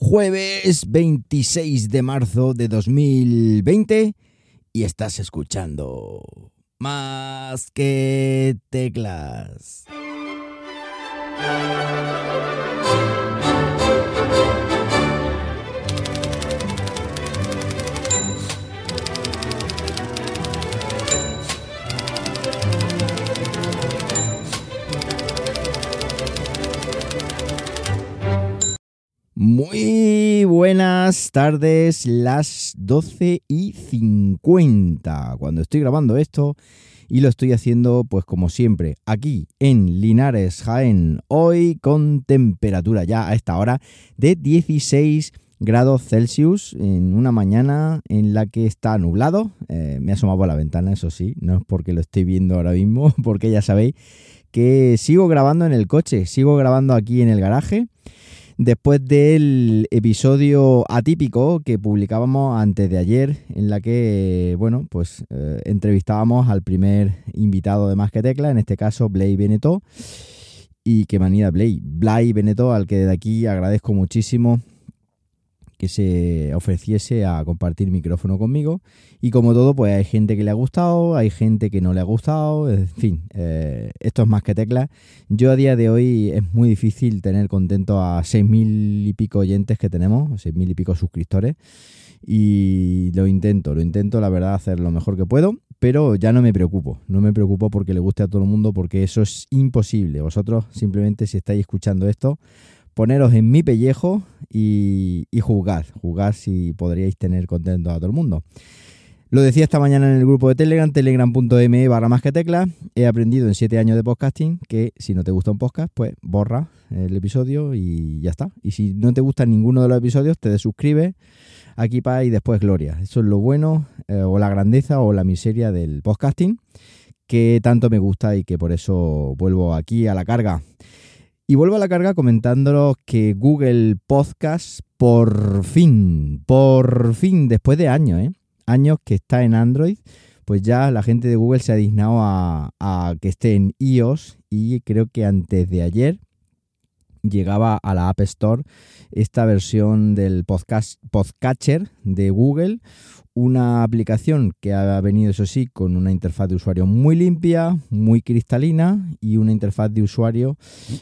jueves 26 de marzo de 2020 y estás escuchando más que teclas. Muy buenas tardes, las 12 y 50, cuando estoy grabando esto y lo estoy haciendo pues como siempre, aquí en Linares, Jaén, hoy con temperatura ya a esta hora de 16 grados Celsius en una mañana en la que está nublado. Eh, me he asomado por la ventana, eso sí, no es porque lo estoy viendo ahora mismo, porque ya sabéis que sigo grabando en el coche, sigo grabando aquí en el garaje después del episodio atípico que publicábamos antes de ayer, en la que, bueno, pues eh, entrevistábamos al primer invitado de Más que Tecla, en este caso Blay Beneto. Y qué manía Blay, Blay Beneto, al que de aquí agradezco muchísimo que se ofreciese a compartir micrófono conmigo. Y como todo, pues hay gente que le ha gustado, hay gente que no le ha gustado, en fin, eh, esto es más que tecla. Yo a día de hoy es muy difícil tener contento a seis mil y pico oyentes que tenemos, seis mil y pico suscriptores. Y lo intento, lo intento, la verdad, hacer lo mejor que puedo, pero ya no me preocupo, no me preocupo porque le guste a todo el mundo, porque eso es imposible. Vosotros simplemente si estáis escuchando esto, poneros en mi pellejo y, y juzgar, juzgar si podríais tener contento a todo el mundo. Lo decía esta mañana en el grupo de Telegram, telegram.me barra más que tecla. He aprendido en siete años de podcasting que si no te gusta un podcast, pues borra el episodio y ya está. Y si no te gusta ninguno de los episodios, te desuscribes, aquí para y después gloria. Eso es lo bueno eh, o la grandeza o la miseria del podcasting que tanto me gusta y que por eso vuelvo aquí a la carga. Y vuelvo a la carga comentándolos que Google Podcast por fin, por fin, después de años, ¿eh? años que está en Android, pues ya la gente de Google se ha dignado a, que esté en iOS y creo que antes de ayer llegaba a la App Store esta versión del podcast, Podcatcher de Google, una aplicación que ha venido, eso sí, con una interfaz de usuario muy limpia, muy cristalina y una interfaz de usuario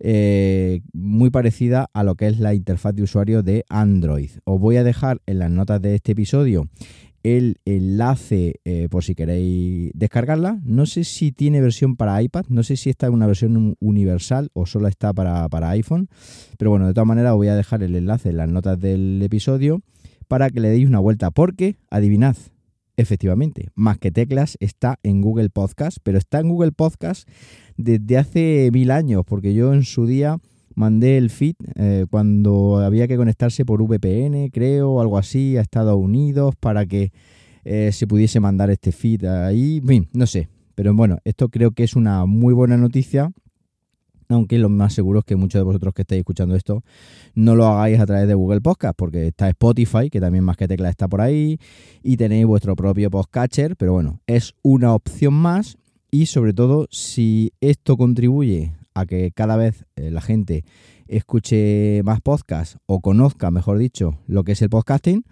eh, muy parecida a lo que es la interfaz de usuario de Android. Os voy a dejar en las notas de este episodio el enlace eh, por si queréis descargarla. No sé si tiene versión para iPad, no sé si esta es una versión universal o solo está para, para iPhone, pero bueno, de todas maneras os voy a dejar el enlace en las notas del episodio para que le deis una vuelta, porque adivinad, efectivamente, más que teclas está en Google Podcast, pero está en Google Podcast desde hace mil años, porque yo en su día mandé el feed eh, cuando había que conectarse por VPN, creo, o algo así, a Estados Unidos, para que eh, se pudiese mandar este feed ahí. En no sé. Pero bueno, esto creo que es una muy buena noticia. Aunque lo más seguro es que muchos de vosotros que estáis escuchando esto no lo hagáis a través de Google Podcast, porque está Spotify, que también más que tecla está por ahí, y tenéis vuestro propio podcatcher, pero bueno, es una opción más y sobre todo si esto contribuye a que cada vez eh, la gente escuche más podcasts o conozca, mejor dicho, lo que es el podcasting,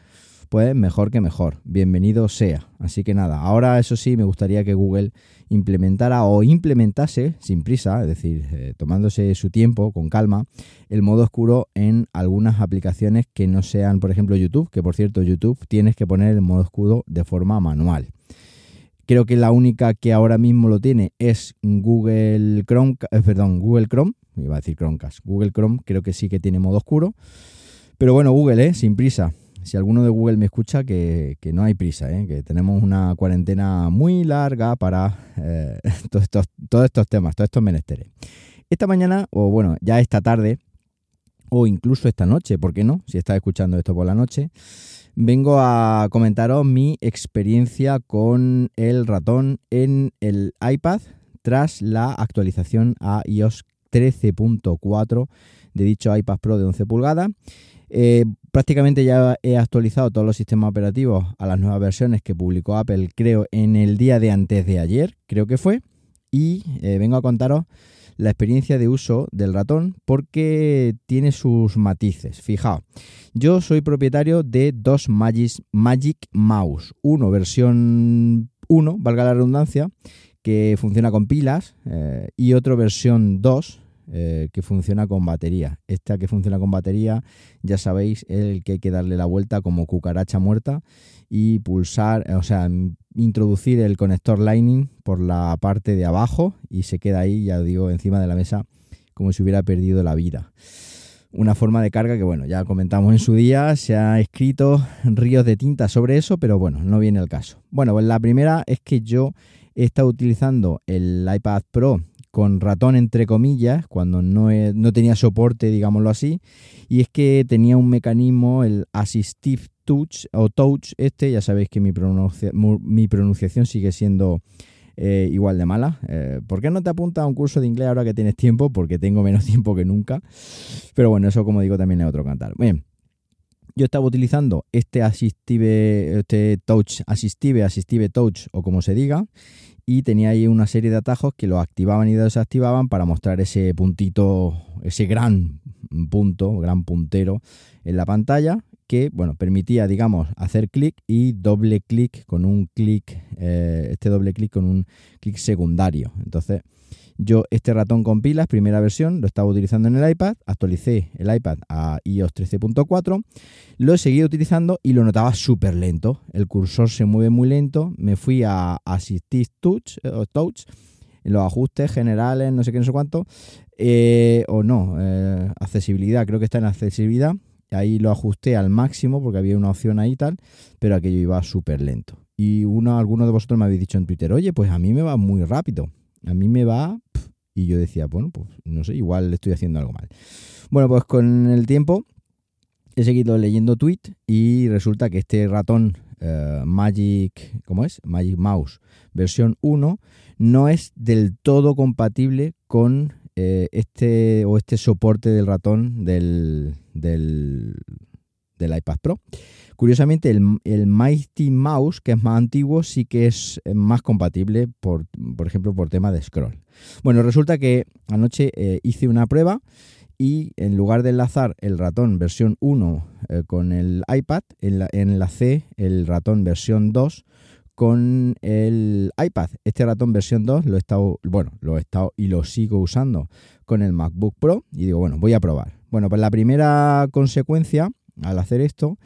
pues mejor que mejor. Bienvenido sea. Así que nada, ahora eso sí, me gustaría que Google implementara o implementase sin prisa, es decir, eh, tomándose su tiempo, con calma, el modo oscuro en algunas aplicaciones que no sean, por ejemplo, YouTube, que por cierto, YouTube tienes que poner el modo oscuro de forma manual. Creo que la única que ahora mismo lo tiene es Google Chrome, eh, perdón, Google Chrome, iba a decir Chromecast. Google Chrome creo que sí que tiene modo oscuro. Pero bueno, Google, ¿eh? sin prisa. Si alguno de Google me escucha, que, no hay prisa, ¿eh? que tenemos una cuarentena muy larga para eh, todos, estos, todos estos temas, todos estos menesteres. Esta mañana, o bueno, ya esta tarde, o incluso esta noche, ¿por qué no? Si estás escuchando esto por la noche, vengo a comentaros mi experiencia con el ratón en el iPad tras la actualización a iOS 13.4 de dicho iPad Pro de 11 pulgadas. Eh, prácticamente ya he actualizado todos los sistemas operativos a las nuevas versiones que publicó Apple, creo, en el día de antes de ayer, creo que fue. Y eh, vengo a contaros la experiencia de uso del ratón porque tiene sus matices. Fijaos, yo soy propietario de dos Magic, Mouse, uno versión 1, valga la redundancia, que funciona con pilas, eh, y otro versión 2, eh, que funciona con batería. Esta que funciona con batería, ya sabéis, el que hay que darle la vuelta como cucaracha muerta y pulsar, o sea, introducir el conector Lightning por la parte de abajo y se queda ahí, ya digo, encima de la mesa como si hubiera perdido la vida. Una forma de carga que, bueno, ya comentamos en su día, se ha escrito ríos de tinta sobre eso, pero bueno, no viene el caso. Bueno, pues la primera es que yo he estado utilizando el iPad Pro con ratón entre comillas, cuando no, no tenía soporte, digámoslo así, y es que tenía un mecanismo, el Assistive Touch o Touch este, ya sabéis que mi, mi pronunciación sigue siendo eh, igual de mala. Eh, ¿Por qué no te apuntas a un curso de inglés ahora que tienes tiempo? Porque tengo menos tiempo que nunca. Pero bueno, eso como digo también es otro cantar. Bien, yo estaba utilizando este Assistive, este Touch, Assistive, Assistive Touch o como se diga, y tenía ahí una serie de atajos que lo activaban y desactivaban para mostrar ese puntito, ese gran punto, gran puntero en la pantalla que bueno, permitía, digamos, hacer clic y doble clic con un clic, eh, este doble clic con un clic secundario. Entonces, yo este ratón con pilas, primera versión, lo estaba utilizando en el iPad, actualicé el iPad a iOS 13.4, lo he seguido utilizando y lo notaba súper lento. El cursor se mueve muy lento, me fui a Assistive Touch, eh, touch en los ajustes generales, no sé qué, no sé cuánto, eh, o no, eh, accesibilidad, creo que está en accesibilidad, ahí lo ajusté al máximo porque había una opción ahí y tal, pero aquello iba súper lento. Y uno, alguno de vosotros me habéis dicho en Twitter, oye, pues a mí me va muy rápido a mí me va... Y yo decía, bueno, pues no sé, igual estoy haciendo algo mal. Bueno, pues con el tiempo he seguido leyendo tweet y resulta que este ratón eh, Magic, ¿cómo es? Magic Mouse versión 1 no es del todo compatible con eh, este o este soporte del ratón del, del, del iPad Pro. Curiosamente, el, Mighty Mouse, que es más antiguo, sí que es eh, más compatible, por, por ejemplo, por tema de scroll. Bueno, resulta que anoche eh, hice una prueba y en lugar de enlazar el ratón versión 1 eh, con el iPad, enlacé el ratón versión 2 con el iPad. Este ratón versión 2 lo he estado, bueno, lo he estado y lo sigo usando con el MacBook Pro y digo, bueno, voy a probar. Bueno, pues la primera consecuencia al hacer esto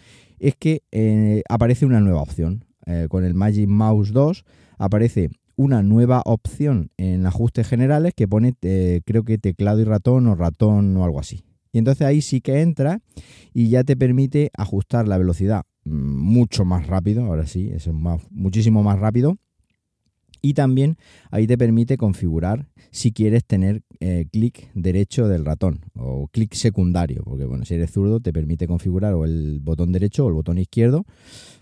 es que eh, aparece una nueva opción. Eh, con el Magic Mouse 2 aparece una nueva opción en ajustes generales que pone eh, creo que teclado y ratón o ratón o algo así. Y entonces ahí sí que entra y ya te permite ajustar la velocidad mm, mucho más rápido, ahora sí, es muchísimo más rápido y también ahí te permite configurar si quieres tener eh, clic derecho del ratón o clic secundario, porque bueno, si eres zurdo te permite configurar o el botón derecho o el botón izquierdo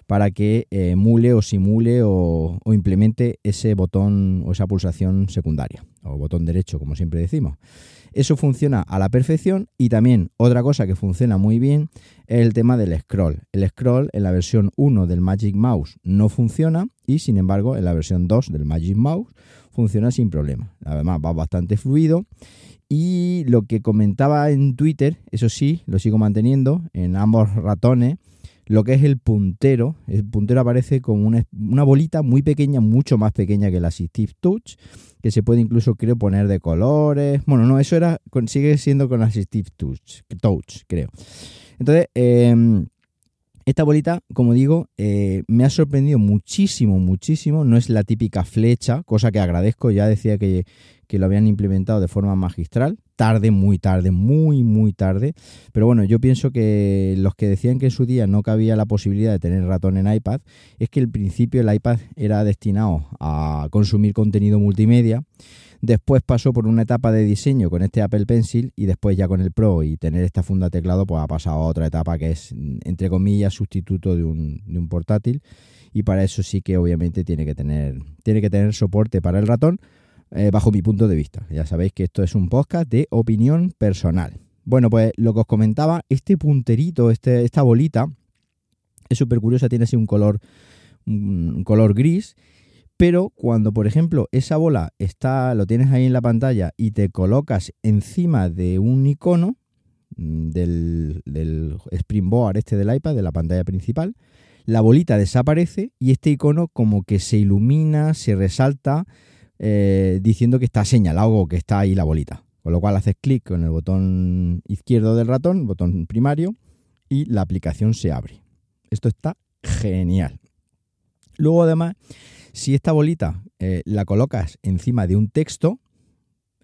para que emule eh, o simule o, implemente ese botón o esa pulsación secundaria o botón derecho, como siempre decimos. Eso funciona a la perfección y también otra cosa que funciona muy bien es el tema del scroll. El scroll en la versión 1 del Magic Mouse no funciona y sin embargo en la versión 2 del Magic Mouse funciona sin problema. Además va bastante fluido y lo que comentaba en Twitter, eso sí, lo sigo manteniendo en ambos ratones lo que es el puntero. El puntero aparece como una, bolita muy pequeña, mucho más pequeña que el Assistive Touch, que se puede incluso, creo, poner de colores. Bueno, no, eso era, sigue siendo con Assistive Touch, touch creo. Entonces, em, esta bolita, como digo, eh, me ha sorprendido muchísimo, muchísimo. No es la típica flecha, cosa que agradezco. Ya decía que, que lo habían implementado de forma magistral. Tarde, muy tarde, muy, muy tarde. Pero bueno, yo pienso que los que decían que en su día no cabía la posibilidad de tener ratón en iPad, es que al principio el iPad era destinado a consumir contenido multimedia. Después pasó por una etapa de diseño con este Apple Pencil y después ya con el Pro y tener esta funda teclado, pues ha pasado a otra etapa que es, entre comillas, sustituto de un, de un portátil. Y para eso sí que obviamente tiene que tener, tiene que tener soporte para el ratón, eh, bajo mi punto de vista. Ya sabéis que esto es un podcast de opinión personal. Bueno, pues lo que os comentaba, este punterito, este, esta bolita, es súper curiosa, tiene así un color, un color gris, Pero cuando, por ejemplo, esa bola está, lo tienes ahí en la pantalla y te colocas encima de un icono mm, del, Springboard este del iPad, de la pantalla principal, la bolita desaparece y este icono como que se ilumina, se resalta, eh, diciendo que está señalado o que está ahí la bolita. Con lo cual haces clic con el botón izquierdo del ratón, botón primario, y la aplicación se abre. Esto está genial. Luego además, si esta bolita eh, la colocas encima de un texto,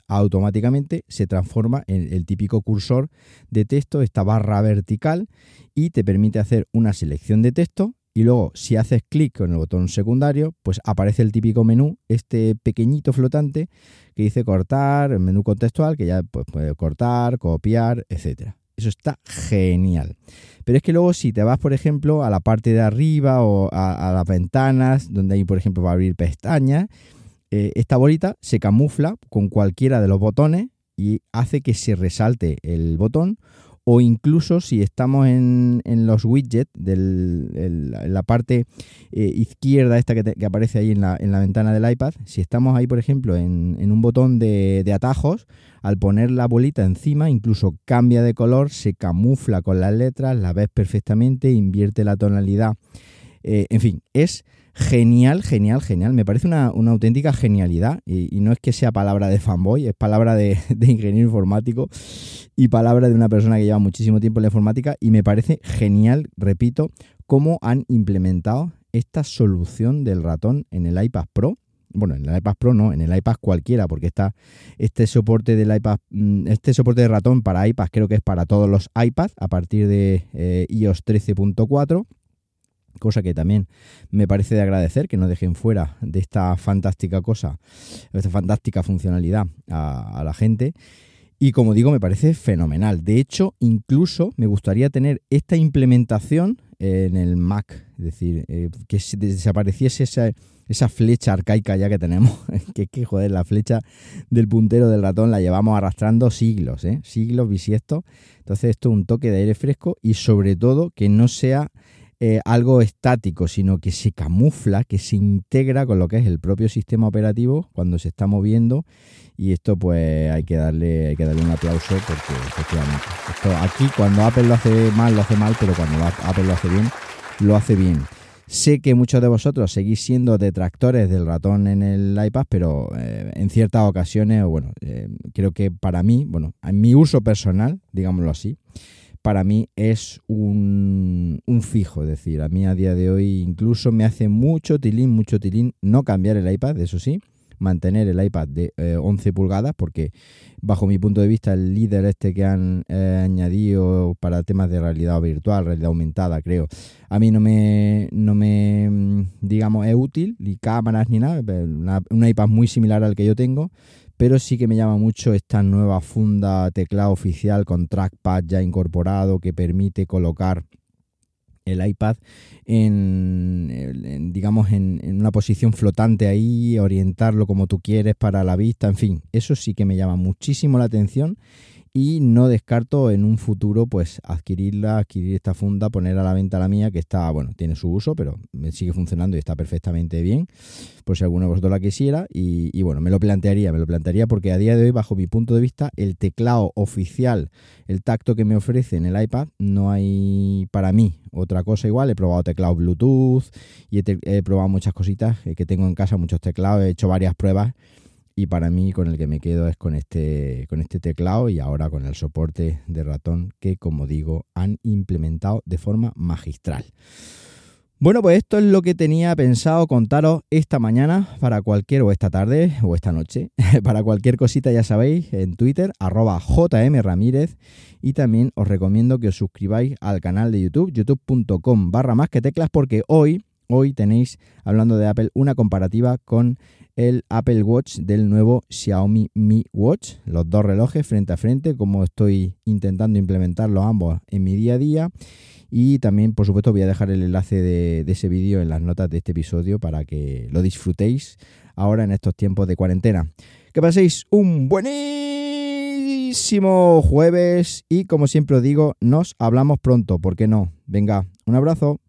automáticamente se transforma en el típico cursor de texto, esta barra vertical, y te permite hacer una selección de texto. Y luego, si haces clic con el botón secundario, pues aparece el típico menú, este pequeñito flotante que dice cortar, el menú contextual, que ya pues, puede cortar, copiar, etcétera. Eso está genial. Pero es que luego si te vas, por ejemplo, a la parte de arriba o a, las ventanas, donde hay, por ejemplo, para abrir pestañas, eh, esta bolita se camufla con cualquiera de los botones y hace que se resalte el botón o incluso si estamos en, los widgets de la parte eh, izquierda esta que, aparece ahí en la, ventana del iPad, si estamos ahí por ejemplo en, un botón de, atajos, al poner la bolita encima incluso cambia de color, se camufla con las letras, la ves perfectamente, invierte la tonalidad, eh, en fin, es genial, genial, genial. Me parece una, auténtica genialidad. Y, no es que sea palabra de fanboy, es palabra de, ingeniero informático y palabra de una persona que lleva muchísimo tiempo en la informática. Y me parece genial, repito, cómo han implementado esta solución del ratón en el iPad Pro. Bueno, en el iPad Pro no, en el iPad cualquiera, porque está este soporte del iPad, mm, este soporte de ratón para iPad creo que es para todos los iPads a partir de eh, iOS 13.4 cosa que también me parece de agradecer que no dejen fuera de esta fantástica cosa, esta fantástica funcionalidad a, la gente. Y como digo, me parece fenomenal. De hecho, incluso me gustaría tener esta implementación en el Mac, es decir, eh, que desapareciese esa, esa flecha arcaica ya que tenemos, que, que joder, la flecha del puntero del ratón la llevamos arrastrando siglos, ¿eh? siglos bisiestos. Entonces esto es un toque de aire fresco y sobre todo que no sea eh, algo estático, sino que se camufla, que se integra con lo que es el propio sistema operativo cuando se está moviendo. Y esto pues hay que darle, hay que darle un aplauso porque efectivamente, esto aquí cuando Apple lo hace mal, lo hace mal, pero cuando Apple lo hace bien, lo hace bien. Sé que muchos de vosotros seguís siendo detractores del ratón en el iPad, pero eh, en ciertas ocasiones, bueno, eh, creo que para mí, bueno, en mi uso personal, digámoslo así, para mí es un, fijo. Es decir, a mí a día de hoy incluso me hace mucho tilín, mucho tilín no cambiar el iPad, eso sí, mantener el iPad de 11 eh, pulgadas, porque bajo mi punto de vista el líder este que han eh, añadido para temas de realidad virtual, realidad aumentada, creo, a mí no me, no me digamos, es útil, ni cámaras ni nada, un iPad muy similar al que yo tengo, pero sí que me llama mucho esta nueva funda teclado oficial con trackpad ya incorporado que permite colocar el iPad en, digamos en, en, una posición flotante ahí, orientarlo como tú quieres para la vista, en fin, eso sí que me llama muchísimo la atención y no descarto en un futuro pues adquirirla, adquirir esta funda, poner a la venta la mía que está, bueno, tiene su uso, pero me sigue funcionando y está perfectamente bien, por si alguno de vosotros la quisiera y, bueno, me lo plantearía, me lo plantearía porque a día de hoy, bajo mi punto de vista, el teclado oficial, el tacto que me ofrece en el iPad, no hay para mí otra cosa igual, he probado teclado Bluetooth y he, he probado muchas cositas que tengo en casa, muchos teclados, he hecho varias pruebas y para mí con el que me quedo es con este, con este teclado y ahora con el soporte de ratón que como digo han implementado de forma magistral. Bueno, pues esto es lo que tenía pensado contaros esta mañana para cualquier, o esta tarde, o esta noche, para cualquier cosita ya sabéis, en Twitter, arroba jmramírez, y también os recomiendo que os suscribáis al canal de YouTube, youtube.com barra más que teclas, porque hoy, hoy tenéis, hablando de Apple, una comparativa con el Apple Watch del nuevo Xiaomi Mi Watch, los dos relojes frente a frente, como estoy intentando implementarlos ambos en mi día a día. Y también, por supuesto, voy a dejar el enlace de, ese vídeo en las notas de este episodio para que lo disfrutéis ahora en estos tiempos de cuarentena. Que paséis un buenísimo jueves y como siempre os digo, nos hablamos pronto, ¿por qué no? Venga, un abrazo.